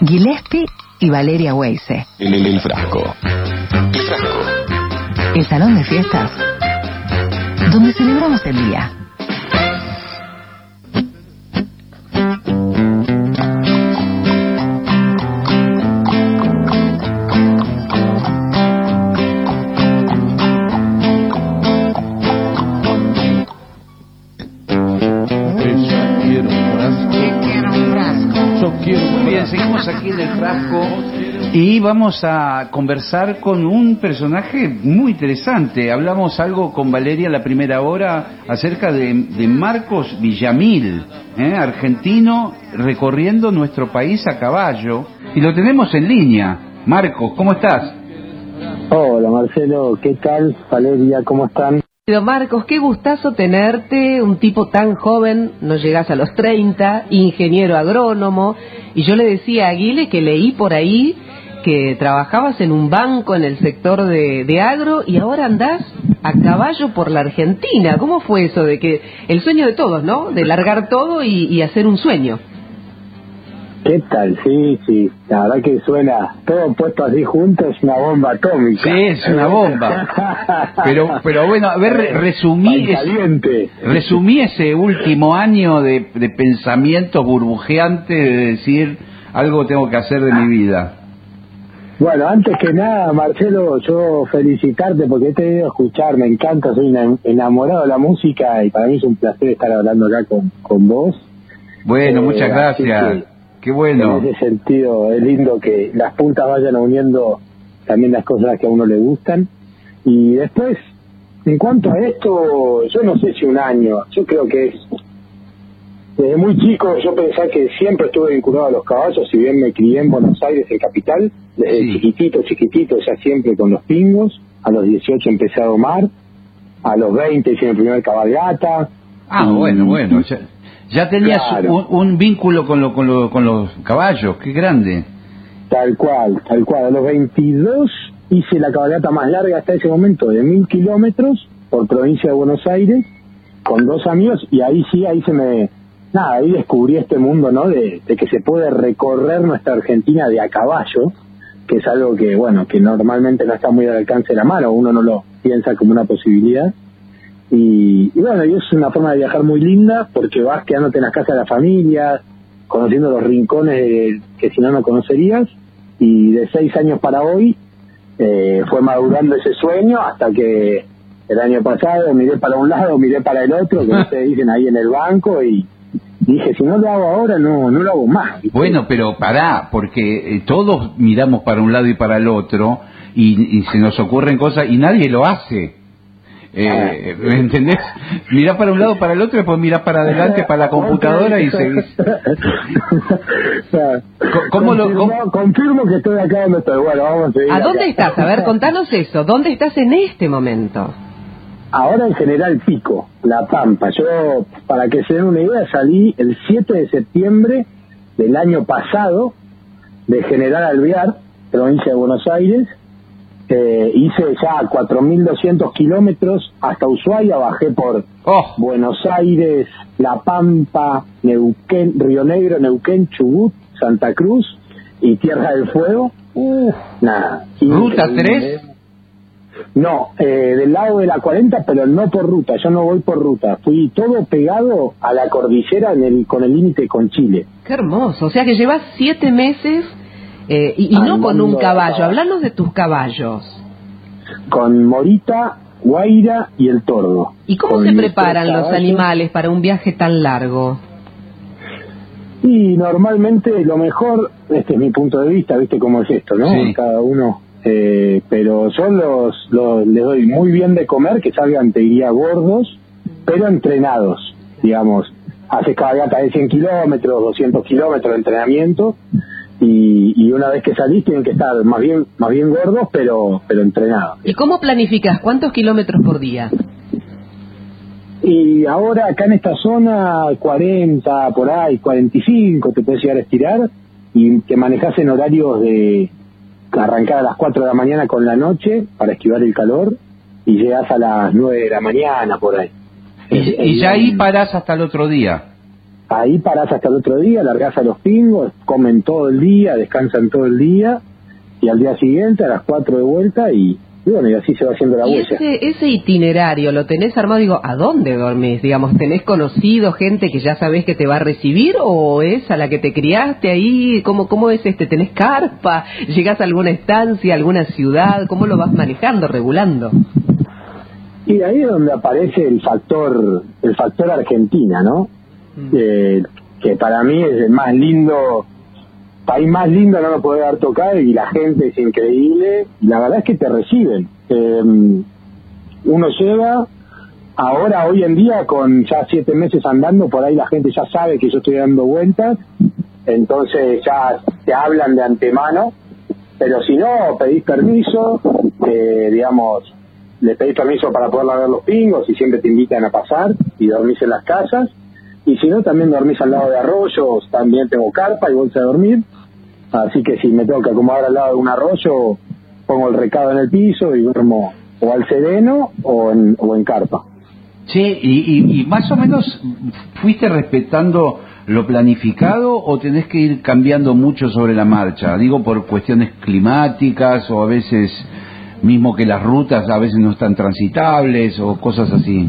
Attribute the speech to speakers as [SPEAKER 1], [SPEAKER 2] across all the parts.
[SPEAKER 1] Gillespie y Valeria Weise.
[SPEAKER 2] El, el, el frasco. El frasco.
[SPEAKER 1] El salón de fiestas donde celebramos el día.
[SPEAKER 3] Vamos a conversar con un personaje muy interesante. Hablamos algo con Valeria la primera hora acerca de, de Marcos Villamil, ¿eh? argentino recorriendo nuestro país a caballo y lo tenemos en línea. Marcos, ¿cómo estás?
[SPEAKER 4] Hola Marcelo, ¿qué tal? Valeria, ¿cómo están?
[SPEAKER 5] Marcos, qué gustazo tenerte, un tipo tan joven, no llegás a los 30, ingeniero agrónomo, y yo le decía a Aguile que leí por ahí que trabajabas en un banco en el sector de, de agro y ahora andás a caballo por la Argentina. ¿Cómo fue eso de que el sueño de todos, ¿no? De largar todo y, y hacer un sueño.
[SPEAKER 4] ¿Qué tal? Sí, sí, la verdad que suena todo puesto así junto, es una bomba atómica.
[SPEAKER 3] Sí, es una bomba. Pero, pero bueno, a ver, re- resumí,
[SPEAKER 4] caliente.
[SPEAKER 3] resumí ese último año de, de pensamiento burbujeante de decir algo tengo que hacer de mi vida.
[SPEAKER 4] Bueno, antes que nada, Marcelo, yo felicitarte porque te he ido a escuchar, me encanta, soy enamorado de la música y para mí es un placer estar hablando acá con, con vos.
[SPEAKER 3] Bueno,
[SPEAKER 4] Eh,
[SPEAKER 3] muchas gracias. Qué bueno.
[SPEAKER 4] En ese sentido, es lindo que las puntas vayan uniendo también las cosas que a uno le gustan. Y después, en cuanto a esto, yo no sé si un año, yo creo que es. Desde muy chico yo pensaba que siempre estuve vinculado a los caballos, si bien me crié en Buenos Aires, en capital, desde
[SPEAKER 3] Sí.
[SPEAKER 4] chiquitito, chiquitito, ya siempre con los pingos. A los 18 empecé a domar, a los 20 hice mi primer cabalgata.
[SPEAKER 3] Ah,
[SPEAKER 4] y-
[SPEAKER 3] bueno, bueno. Ya, ya tenías
[SPEAKER 4] Claro.
[SPEAKER 3] un, un vínculo con, lo, con, lo- con los caballos. Qué grande.
[SPEAKER 4] Tal cual, tal cual. A los 22 hice la cabalgata más larga hasta ese momento, de mil kilómetros por provincia de Buenos Aires, con dos amigos, y ahí sí, ahí se me... Nada, ahí descubrí este mundo, ¿no? De, de que se puede recorrer nuestra Argentina de a caballo, que es algo que, bueno, que normalmente no está muy al alcance de la mano, uno no lo piensa como una posibilidad. Y, y bueno, y es una forma de viajar muy linda porque vas quedándote en las casas de la familia, conociendo los rincones de- que si no no conocerías. Y de seis años para hoy eh, fue madurando ese sueño hasta que el año pasado miré para un lado, miré para el otro, que ustedes dicen ahí en el banco, y dije, si no lo hago ahora, no no lo hago más. ¿viste?
[SPEAKER 3] Bueno, pero pará, porque eh, todos miramos para un lado y para el otro y, y se nos ocurren cosas y nadie lo hace. Eh, ¿Me entendés? Mirá para un lado, para el otro, y después mirá para adelante, para la computadora y seguís. ¿Cómo lo-
[SPEAKER 4] confirmo,
[SPEAKER 3] cómo-
[SPEAKER 4] confirmo que estoy acá donde estoy. Bueno, vamos a seguir.
[SPEAKER 5] ¿A dónde
[SPEAKER 4] acá.
[SPEAKER 5] estás? A ver, contanos eso. ¿Dónde estás en este momento?
[SPEAKER 4] Ahora en General Pico, La Pampa. Yo, para que se den una idea, salí el 7 de septiembre del año pasado de General Alvear, provincia de Buenos Aires. Eh, hice ya 4.200 kilómetros hasta Ushuaia, bajé por
[SPEAKER 3] Oh,
[SPEAKER 4] Buenos Aires, La Pampa, Neuquén, Río Negro, Neuquén, Chubut, Santa Cruz y Tierra del Fuego. Nada.
[SPEAKER 3] ¿Ruta
[SPEAKER 4] increíble.
[SPEAKER 3] 3?
[SPEAKER 4] No, eh, del lado de la 40, pero no por ruta, yo no voy por ruta. Fui todo pegado a la cordillera en el, con el límite con Chile.
[SPEAKER 5] Qué hermoso. O sea que llevas siete meses eh, y, y no con un caballo. Hablanos de tus caballos.
[SPEAKER 4] Con Morita, Guaira y el Tordo.
[SPEAKER 5] ¿Y cómo
[SPEAKER 4] Con
[SPEAKER 5] se preparan los animales para un viaje tan largo?
[SPEAKER 4] Y normalmente lo mejor, este es mi punto de vista, viste cómo es esto, ¿no?
[SPEAKER 3] Sí.
[SPEAKER 4] Cada uno. Eh, pero yo los, los, les doy muy bien de comer, que salgan, te diría, gordos, pero entrenados, digamos. Haces cabalgata de 100 kilómetros, 200 kilómetros de entrenamiento, y, y una vez que salís tienen que estar más bien más bien gordos, pero pero entrenados.
[SPEAKER 5] ¿Y cómo planificas? ¿Cuántos kilómetros por día?
[SPEAKER 4] Y ahora acá en esta zona, 40 por ahí, 45 te puedes llegar a estirar y te manejas en horarios de arrancar a las 4 de la mañana con la noche para esquivar el calor y llegas a las 9 de la mañana por ahí.
[SPEAKER 3] y, y ya ahí parás hasta el otro día.
[SPEAKER 4] ahí parás hasta el otro día, largás a los pingos, comen todo el día, descansan todo el día, y al día siguiente a las 4 de vuelta y, y bueno, y así se va haciendo la
[SPEAKER 5] Y
[SPEAKER 4] huella.
[SPEAKER 5] ese, ese itinerario, ¿lo tenés armado? Digo, ¿a dónde dormís? Digamos, ¿tenés conocido gente que ya sabés que te va a recibir o es a la que te criaste ahí? ¿Cómo, cómo es este? ¿Tenés carpa? ¿Llegás a alguna estancia, alguna ciudad? ¿Cómo lo vas manejando, regulando?
[SPEAKER 4] Y ahí es donde aparece el factor, el factor Argentina, ¿no? Eh, que para mí es el más lindo, país más lindo no lo puede dar tocar y la gente es increíble. La verdad es que te reciben. Eh, uno llega, ahora hoy en día con ya siete meses andando, por ahí la gente ya sabe que yo estoy dando vueltas, entonces ya te hablan de antemano, pero si no, pedís permiso, eh, digamos, le pedís permiso para poder lavar los pingos y siempre te invitan a pasar y dormís en las casas. Y si no, también dormís al lado de arroyos, también tengo carpa y bolsa de dormir. Así que si me tengo que acomodar al lado de un arroyo, pongo el recado en el piso y duermo o al sereno o en, o en carpa.
[SPEAKER 3] Che, y, y, y más o menos fuiste respetando lo planificado o tenés que ir cambiando mucho sobre la marcha? Digo por cuestiones climáticas o a veces mismo que las rutas a veces no están transitables o cosas así.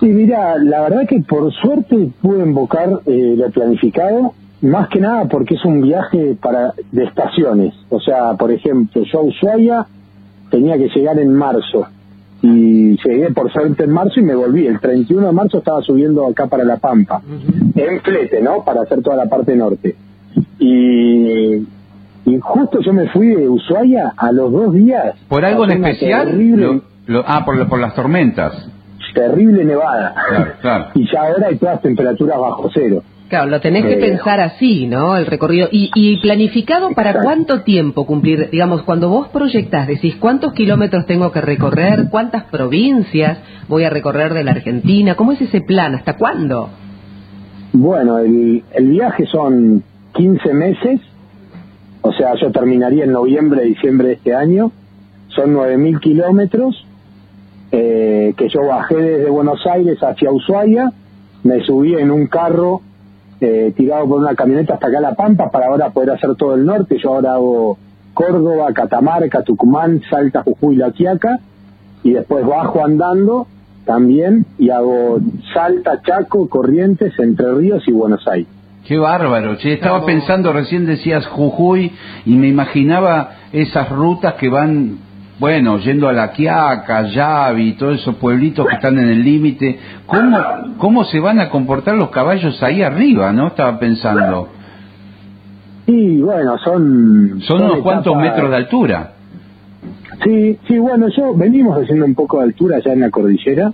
[SPEAKER 4] Sí, mira, la verdad que por suerte pude invocar eh, lo planificado, más que nada porque es un viaje para de estaciones. O sea, por ejemplo, yo a Ushuaia tenía que llegar en marzo y llegué por suerte en marzo y me volví. El 31 de marzo estaba subiendo acá para La Pampa, en flete, ¿no? Para hacer toda la parte norte. Y, y justo yo me fui de Ushuaia a los dos días.
[SPEAKER 3] ¿Por algo en especial?
[SPEAKER 4] terrible-
[SPEAKER 3] Lo- lo- ah, por, lo- por las tormentas.
[SPEAKER 4] terrible nevada.
[SPEAKER 3] Claro, claro.
[SPEAKER 4] Y ya ahora hay todas temperaturas bajo cero.
[SPEAKER 5] Claro, lo tenés que
[SPEAKER 4] Eh,
[SPEAKER 5] pensar así, ¿no? El recorrido. ¿Y, y planificado para
[SPEAKER 4] Exacto.
[SPEAKER 5] cuánto tiempo cumplir? Digamos, cuando vos proyectás, decís, ¿cuántos kilómetros tengo que recorrer? ¿Cuántas provincias voy a recorrer de la Argentina? ¿Cómo es ese plan? ¿Hasta cuándo?
[SPEAKER 4] Bueno, el, el viaje son 15 meses, o sea, yo terminaría en noviembre, diciembre de este año. Son 9.000 kilómetros eh, que yo bajé desde Buenos Aires hacia Ushuaia, me subí en un carro eh, tirado por una camioneta hasta acá a La Pampa para ahora poder hacer todo el norte. Yo ahora hago Córdoba, Catamarca, Tucumán, Salta, Jujuy, La Quiaca y después bajo andando también y hago Salta, Chaco, Corrientes, Entre Ríos y Buenos Aires.
[SPEAKER 3] Qué bárbaro, che. Estaba pensando, recién decías Jujuy y me imaginaba esas rutas que van, bueno, yendo a La Quiaca, Yavi, todos esos pueblitos que están en el límite. ¿Cómo, ¿Cómo se van a comportar los caballos ahí arriba, no? Estaba pensando.
[SPEAKER 4] Y bueno, son...
[SPEAKER 3] Son unos cuantos metros de altura.
[SPEAKER 4] Sí, sí, bueno, yo venimos haciendo un poco de altura ya en la cordillera,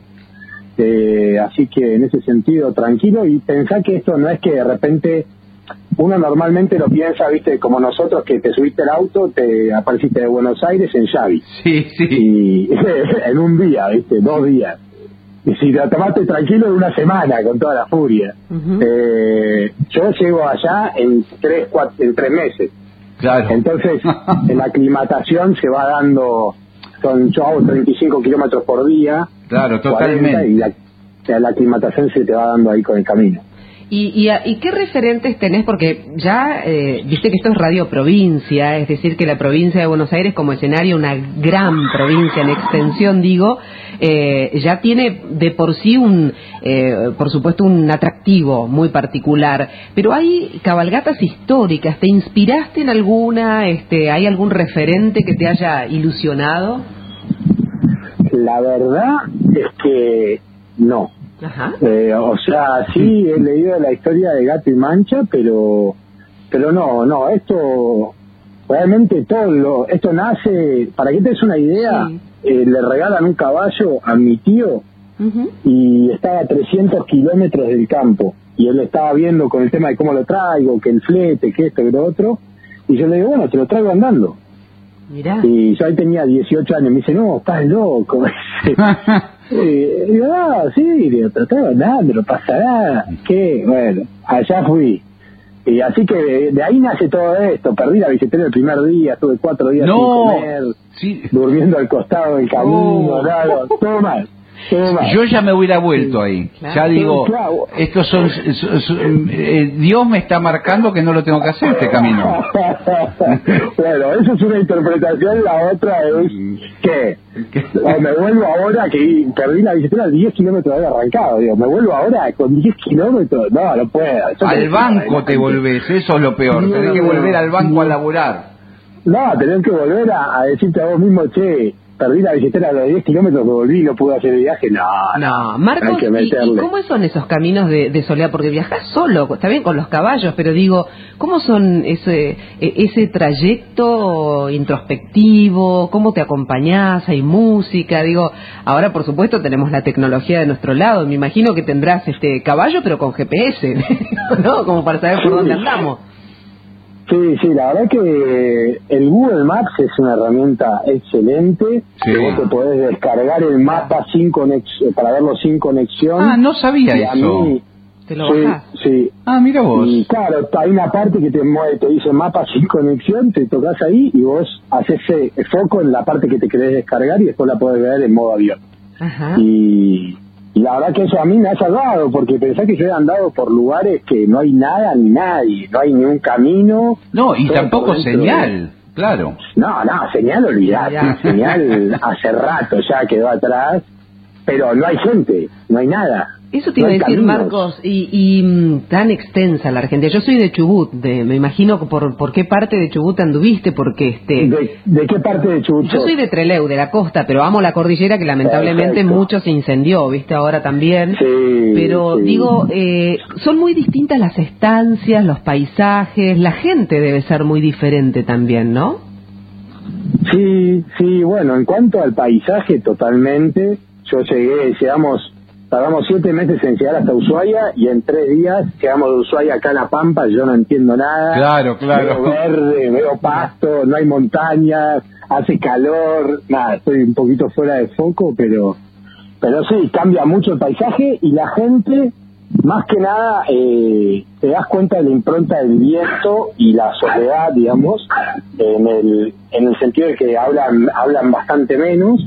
[SPEAKER 4] eh, así que en ese sentido tranquilo y pensá que esto no es que de repente uno normalmente lo piensa, viste, como nosotros que te subiste al auto, te apareciste de Buenos Aires en Xavi
[SPEAKER 3] Sí, sí.
[SPEAKER 4] y en un día, viste, dos días. Y si lo tomaste tranquilo en una semana con toda la furia. Eh, yo llego allá en tres, cuatro, en tres meses.
[SPEAKER 3] Claro.
[SPEAKER 4] Entonces, en la aclimatación se va dando, son, yo hago 35 kilómetros por día,
[SPEAKER 3] Claro,
[SPEAKER 4] 40,
[SPEAKER 3] totalmente.
[SPEAKER 4] y la, la aclimatación se te va dando ahí con el camino.
[SPEAKER 5] ¿Y, y, a- y qué referentes tenés? Porque ya, eh, viste que esto es radio provincia, es decir, que la provincia de Buenos Aires como escenario, una gran provincia en extensión, digo, eh, ya tiene de por sí un, eh, por supuesto, un atractivo muy particular. Pero hay cabalgatas históricas, ¿te inspiraste en alguna? Este, ¿Hay algún referente que te haya ilusionado?
[SPEAKER 4] La verdad es que no.
[SPEAKER 5] Ajá.
[SPEAKER 4] Eh, o sea, sí he leído la historia de Gato y Mancha, pero pero no, no, esto realmente todo lo, esto nace, para que te des una idea,
[SPEAKER 5] Sí.
[SPEAKER 4] eh, le regalan un caballo a mi tío y estaba a 300 kilómetros del campo y él estaba viendo con el tema de cómo lo traigo, que el flete, que esto, que lo otro, y yo le digo, bueno, te lo traigo andando.
[SPEAKER 5] Mirá.
[SPEAKER 4] Y yo ahí tenía 18 años, me dice, no, estás loco. y digo, ah, sí, digo, pero traigo andando, no pasa nada. ¿Qué? Bueno, allá fui. Y así que de, de ahí nace todo esto. Perdí la bicicleta el primer día, estuve cuatro días
[SPEAKER 3] No.
[SPEAKER 4] sin comer,
[SPEAKER 3] Sí.
[SPEAKER 4] durmiendo al costado del camino, nada, todo mal.
[SPEAKER 3] Yo ya me hubiera vuelto ahí.
[SPEAKER 5] Claro.
[SPEAKER 3] Ya digo,
[SPEAKER 4] claro.
[SPEAKER 3] estos son, son- son- eh, Dios me está marcando que no lo tengo que hacer este camino.
[SPEAKER 4] bueno, eso es una interpretación, la otra es que o me vuelvo ahora que perdí la billetera 10 kilómetros de arrancado, digo, me vuelvo ahora con 10 kilómetros, no, no puedo.
[SPEAKER 3] Al banco te volvés, eso es lo peor. Tenés que volver al banco a laburar.
[SPEAKER 4] No, tenés que volver a, a decirte a vos mismo, che, perdí la billetera a los 10 kilómetros, me volví y no pude hacer el viaje, no,
[SPEAKER 5] No, Marcos,
[SPEAKER 4] hay que
[SPEAKER 5] ¿y, cómo son esos caminos de, de soledad? Porque viajas solo, está bien con los caballos, pero digo, ¿cómo son ese, e- ese trayecto introspectivo? ¿Cómo te acompañás? ¿Hay música? Digo, ahora por supuesto tenemos la tecnología de nuestro lado, me imagino que tendrás este caballo pero con GPS, ¿no? Como para saber por dónde andamos.
[SPEAKER 4] Sí, sí, la verdad que el Google Maps es una herramienta excelente.
[SPEAKER 3] Sí.
[SPEAKER 4] Que vos te podés descargar el mapa sin conex- para verlo sin conexión.
[SPEAKER 3] Ah, no sabía
[SPEAKER 4] Y a
[SPEAKER 3] eso.
[SPEAKER 4] mí-
[SPEAKER 5] Te lo
[SPEAKER 4] sí,
[SPEAKER 5] bajás.
[SPEAKER 4] sí.
[SPEAKER 3] Ah, mira vos.
[SPEAKER 4] Y claro, hay una parte que te mueve, te dice mapa sin conexión, te tocas ahí y vos haces foco en la parte que te querés descargar y después la podés ver en modo avión.
[SPEAKER 5] Ajá.
[SPEAKER 4] Y la verdad que eso a mí me ha salvado, porque pensé que yo he andado por lugares que no hay nada ni nadie, no hay ni un camino.
[SPEAKER 3] No, y tampoco señal, claro.
[SPEAKER 4] No, no, señal olvidate, señal hace rato ya quedó atrás, pero no hay gente, no hay nada.
[SPEAKER 5] Eso te
[SPEAKER 4] No
[SPEAKER 5] iba a decir,
[SPEAKER 4] caminos.
[SPEAKER 5] Marcos, y, y, mm, tan extensa la Argentina. Yo soy de Chubut, de, me imagino por, por qué parte de Chubut anduviste, porque este...
[SPEAKER 4] ¿De, de qué parte de Chubut
[SPEAKER 5] Yo soy de Treleu, de la costa, pero amo la cordillera que lamentablemente
[SPEAKER 4] Perfecto.
[SPEAKER 5] mucho se incendió, viste ahora también.
[SPEAKER 4] Sí,
[SPEAKER 5] Pero
[SPEAKER 4] sí.
[SPEAKER 5] digo, eh, son muy distintas las estancias, los paisajes, la gente debe ser muy diferente también, ¿no?
[SPEAKER 4] Sí, sí, bueno, en cuanto al paisaje, totalmente. Yo llegué, llegamos, tardamos siete meses en llegar hasta Ushuaia y en tres días llegamos de Ushuaia acá a La Pampa, yo no entiendo nada.
[SPEAKER 3] Claro, claro.
[SPEAKER 4] Veo verde, veo pasto, no hay montañas, hace calor, nada, estoy un poquito fuera de foco, pero, pero sí, cambia mucho el paisaje y la gente, más que nada, eh, te das cuenta de la impronta del viento y la soledad, digamos, en el, en el sentido de que hablan, hablan bastante menos,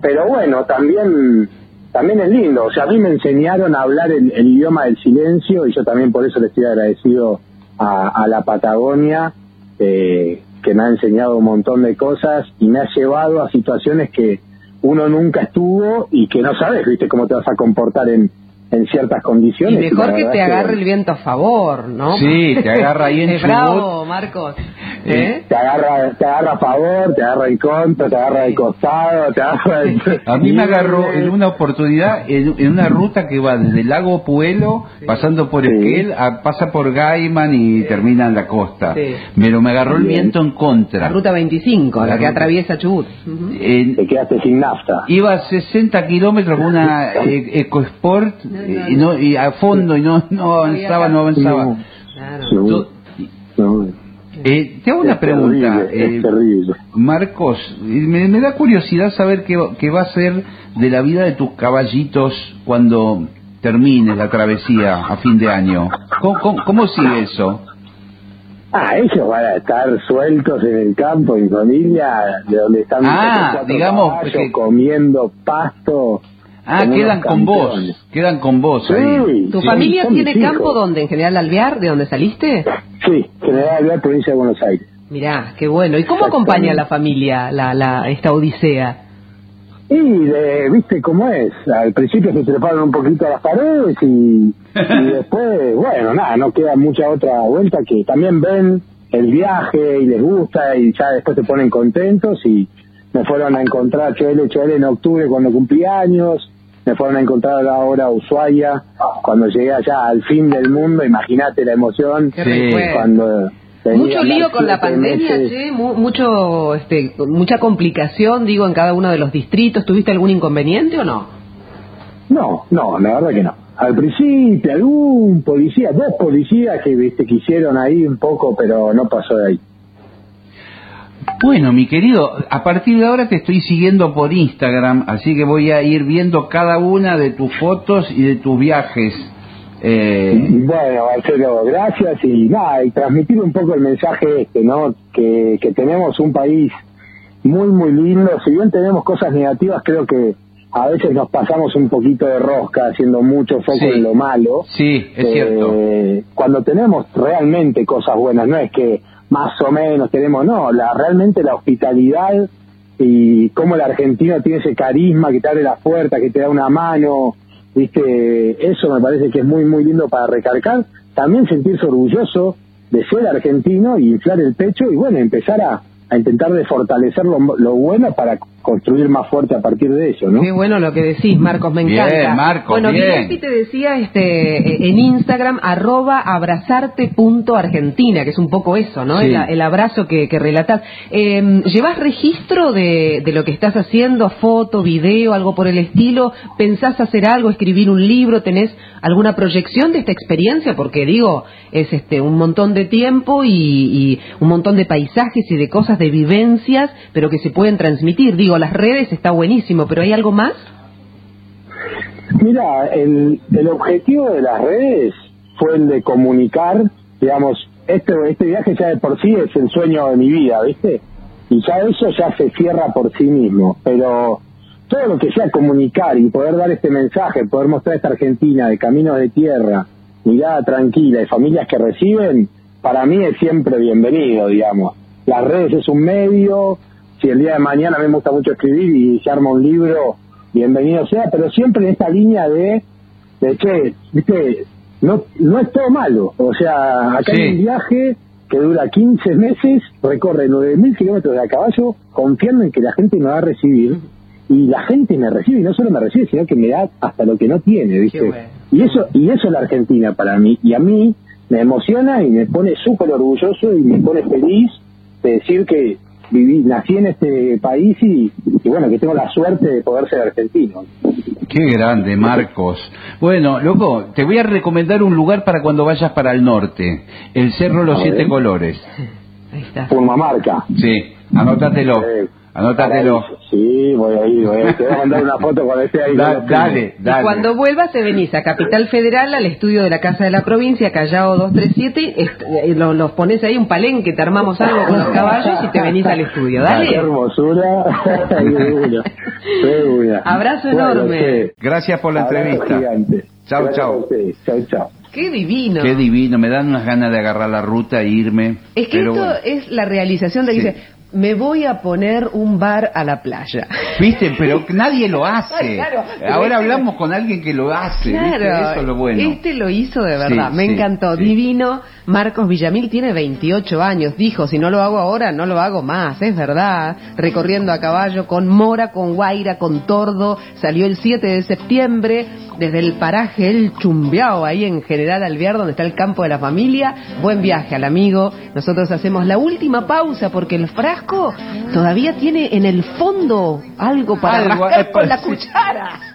[SPEAKER 4] pero bueno, también también es lindo, o sea, a mí me enseñaron a hablar el, el idioma del silencio y yo también por eso le estoy agradecido a, a la Patagonia, eh, que me ha enseñado un montón de cosas y me ha llevado a situaciones que uno nunca estuvo y que no sabes, viste, cómo te vas a comportar en, en ciertas
[SPEAKER 5] Y
[SPEAKER 4] condiciones.
[SPEAKER 5] mejor
[SPEAKER 4] la
[SPEAKER 5] que te agarre el viento a favor, ¿no?
[SPEAKER 3] Sí, te agarra ahí en Chubut.
[SPEAKER 5] bravo, Marcos. ¿Eh?
[SPEAKER 4] te agarra te agarra a favor, te agarra en contra, te agarra de costado, te agarra de-
[SPEAKER 3] A mí me agarró en una oportunidad en, en una ruta que va desde el lago Puelo, pasando por
[SPEAKER 4] Sí.
[SPEAKER 3] Esquel, a- pasa por Gaiman y termina en la costa.
[SPEAKER 5] Sí.
[SPEAKER 3] Pero me agarró el viento en contra.
[SPEAKER 5] La ruta 25, la,
[SPEAKER 3] La
[SPEAKER 5] que
[SPEAKER 3] ruta-
[SPEAKER 5] atraviesa Chubut. Ujú.
[SPEAKER 3] En-
[SPEAKER 4] te quedaste sin nafta.
[SPEAKER 3] iba a 60 kilómetros con una eh, EcoSport y, no, y a fondo y no, no avanzaba, no avanzaba.
[SPEAKER 4] No.
[SPEAKER 5] Claro.
[SPEAKER 3] Eh, te hago una
[SPEAKER 4] Es
[SPEAKER 3] pregunta.
[SPEAKER 4] terrible,
[SPEAKER 3] eh,
[SPEAKER 4] terrible.
[SPEAKER 3] Marcos, me, me da curiosidad saber qué, va- qué va a ser de la vida de tus caballitos cuando termine la travesía a fin de año. ¿Cómo, cómo- cómo sigue eso?
[SPEAKER 4] Ah, ellos van a estar sueltos en el campo, en familia, de donde están
[SPEAKER 3] Ah, digamos
[SPEAKER 4] caballos,
[SPEAKER 3] que-
[SPEAKER 4] comiendo pasto.
[SPEAKER 3] Ah, quedan con vos, quedan con vos ahí.
[SPEAKER 5] ¿Tu
[SPEAKER 4] sí,
[SPEAKER 5] familia
[SPEAKER 4] son
[SPEAKER 5] tiene campo donde? ¿En General Alvear, de donde saliste?
[SPEAKER 4] Sí, General Alvear, provincia de Buenos Aires.
[SPEAKER 5] Mirá, qué bueno. ¿Y cómo acompaña a la familia la, la, esta odisea?
[SPEAKER 4] Y de, viste cómo es, al principio se treparon un poquito a las paredes y, y después, bueno, nada, no queda mucha otra vuelta que también ven el viaje y les gusta y ya después se ponen contentos y me fueron a encontrar Choel Choel en octubre cuando cumplí años, me fueron a encontrar ahora a Ushuaia cuando llegué allá al fin del mundo, imagínate la emoción
[SPEAKER 3] Sí.
[SPEAKER 4] cuando...
[SPEAKER 5] Mucho lío con la pandemia, mu- mucho, este, mucha complicación, digo, en cada uno de los distritos. ¿Tuviste algún inconveniente o no?
[SPEAKER 4] No, no, la verdad que no. Al principio, algún policía, dos policías que viste quisieron ahí un poco, pero no pasó de ahí.
[SPEAKER 3] Bueno, mi querido, a partir de ahora te estoy siguiendo por Instagram, así que voy a ir viendo cada una de tus fotos y de tus viajes. Eh,
[SPEAKER 4] Bueno, Marcelo, gracias y nada, y transmitir un poco el mensaje este, ¿no? Que, que tenemos un país muy, muy lindo. Si bien tenemos cosas negativas, creo que a veces nos pasamos un poquito de rosca haciendo mucho foco
[SPEAKER 3] Sí.
[SPEAKER 4] en lo malo.
[SPEAKER 3] Sí, es cierto.
[SPEAKER 4] Eh, Cuando tenemos realmente cosas buenas, no es que más o menos tenemos, no, la realmente la hospitalidad y cómo el argentino tiene ese carisma que te abre las puertas, que te da una mano, viste, eso me parece que es muy muy lindo para recalcar. También sentirse orgulloso de ser argentino y inflar el pecho y bueno, empezar a, a intentar de fortalecer lo, lo bueno para construir más fuerte a partir de eso, ¿no?
[SPEAKER 5] Qué bueno lo que decís, Marcos, me
[SPEAKER 3] Bien,
[SPEAKER 5] encanta.
[SPEAKER 3] Marcos,
[SPEAKER 5] bueno,
[SPEAKER 3] bien.
[SPEAKER 5] Te decía este, eh, en Instagram, arroba abrazarte.argentina, que es un poco eso, ¿no?
[SPEAKER 3] Sí.
[SPEAKER 5] El, el abrazo que, que relatás. Eh, ¿Llevas registro de, de lo que estás haciendo? ¿Foto, video, algo por el estilo? ¿Pensás hacer algo, escribir un libro? ¿Tenés alguna proyección de esta experiencia? Porque digo, es este un montón de tiempo y, y un montón de paisajes y de cosas, de vivencias, pero que se pueden transmitir. Digo, las redes está buenísimo, pero ¿hay algo más?
[SPEAKER 4] Mira, el, el objetivo de las redes fue el de comunicar, digamos, este, este viaje ya de por sí es el sueño de mi vida, ¿viste? Y ya eso ya se cierra por sí mismo, pero todo lo que sea comunicar y poder dar este mensaje, poder mostrar esta Argentina de caminos de tierra, mirada tranquila y familias que reciben, para mí es siempre bienvenido, digamos. Las redes es un medio, si el día de mañana me gusta mucho escribir y se arma un libro, bienvenido sea, pero siempre en esta línea de, de che, viste, no, no es todo malo. O sea, acá
[SPEAKER 3] Sí.
[SPEAKER 4] hay un viaje que dura 15 meses, recorre 9.000 kilómetros de a caballo, confiando en que la gente me va a recibir. Y la gente me recibe, y no solo me recibe, sino que me da hasta lo que no tiene, ¿viste?
[SPEAKER 5] Bueno.
[SPEAKER 4] Y eso, y eso es la Argentina para mí. Y a mí me emociona y me pone súper orgulloso y me pone feliz de decir que viví, nací en este país y, y bueno, que tengo la suerte de poder ser argentino.
[SPEAKER 3] Qué grande, Marcos. Bueno, loco, te voy a recomendar un lugar para cuando vayas para el norte. El Cerro Los Siete. Colores.
[SPEAKER 5] Ahí está.
[SPEAKER 4] Purmamarca.
[SPEAKER 3] Sí, anótatelo. Anótatelo.
[SPEAKER 4] Sí, voy a ir, voy a ir. Te voy a mandar una foto cuando esté ahí.
[SPEAKER 3] Da- dale, dale.
[SPEAKER 5] Y cuando vuelvas te venís a Capital Federal, al estudio de la Casa de la Provincia, Callao 237, est- eh, lo- los pones ahí un palenque, te armamos algo con los caballos y te venís al estudio.
[SPEAKER 4] Qué
[SPEAKER 5] Dale.
[SPEAKER 4] hermosura. De una.
[SPEAKER 5] Abrazo
[SPEAKER 4] Bueno,
[SPEAKER 5] enorme.
[SPEAKER 4] sí.
[SPEAKER 3] Gracias por la
[SPEAKER 4] Abrazo
[SPEAKER 3] entrevista.
[SPEAKER 4] gigante.
[SPEAKER 3] Chau, chau.
[SPEAKER 4] Chau, chau.
[SPEAKER 5] Qué divino.
[SPEAKER 3] Qué divino, me dan unas ganas de agarrar la ruta e irme.
[SPEAKER 5] Es que
[SPEAKER 3] pero
[SPEAKER 5] esto
[SPEAKER 3] bueno.
[SPEAKER 5] es la realización de que
[SPEAKER 3] Sí.
[SPEAKER 5] dice, me voy a poner un bar a la playa.
[SPEAKER 3] Viste, pero nadie lo hace.
[SPEAKER 5] Claro,
[SPEAKER 3] Ahora hablamos con alguien que lo hace. ¿viste?
[SPEAKER 5] Claro,
[SPEAKER 3] Eso es lo bueno.
[SPEAKER 5] este lo hizo de verdad,
[SPEAKER 3] Sí,
[SPEAKER 5] me
[SPEAKER 3] sí,
[SPEAKER 5] encantó,
[SPEAKER 3] sí.
[SPEAKER 5] divino. Marcos Villamil tiene 28 años, dijo, si no lo hago ahora, no lo hago más, es verdad. Recorriendo a caballo con Mora, con Guaira, con Tordo, salió el 7 de septiembre desde el paraje El Chumbiao, ahí en General Alvear, donde está el campo de la familia. Buen viaje al amigo. Nosotros hacemos la última pausa porque el frasco todavía tiene en el fondo algo para
[SPEAKER 3] Algo,
[SPEAKER 5] rascar
[SPEAKER 3] eh,
[SPEAKER 5] con la
[SPEAKER 3] sí.
[SPEAKER 5] cuchara.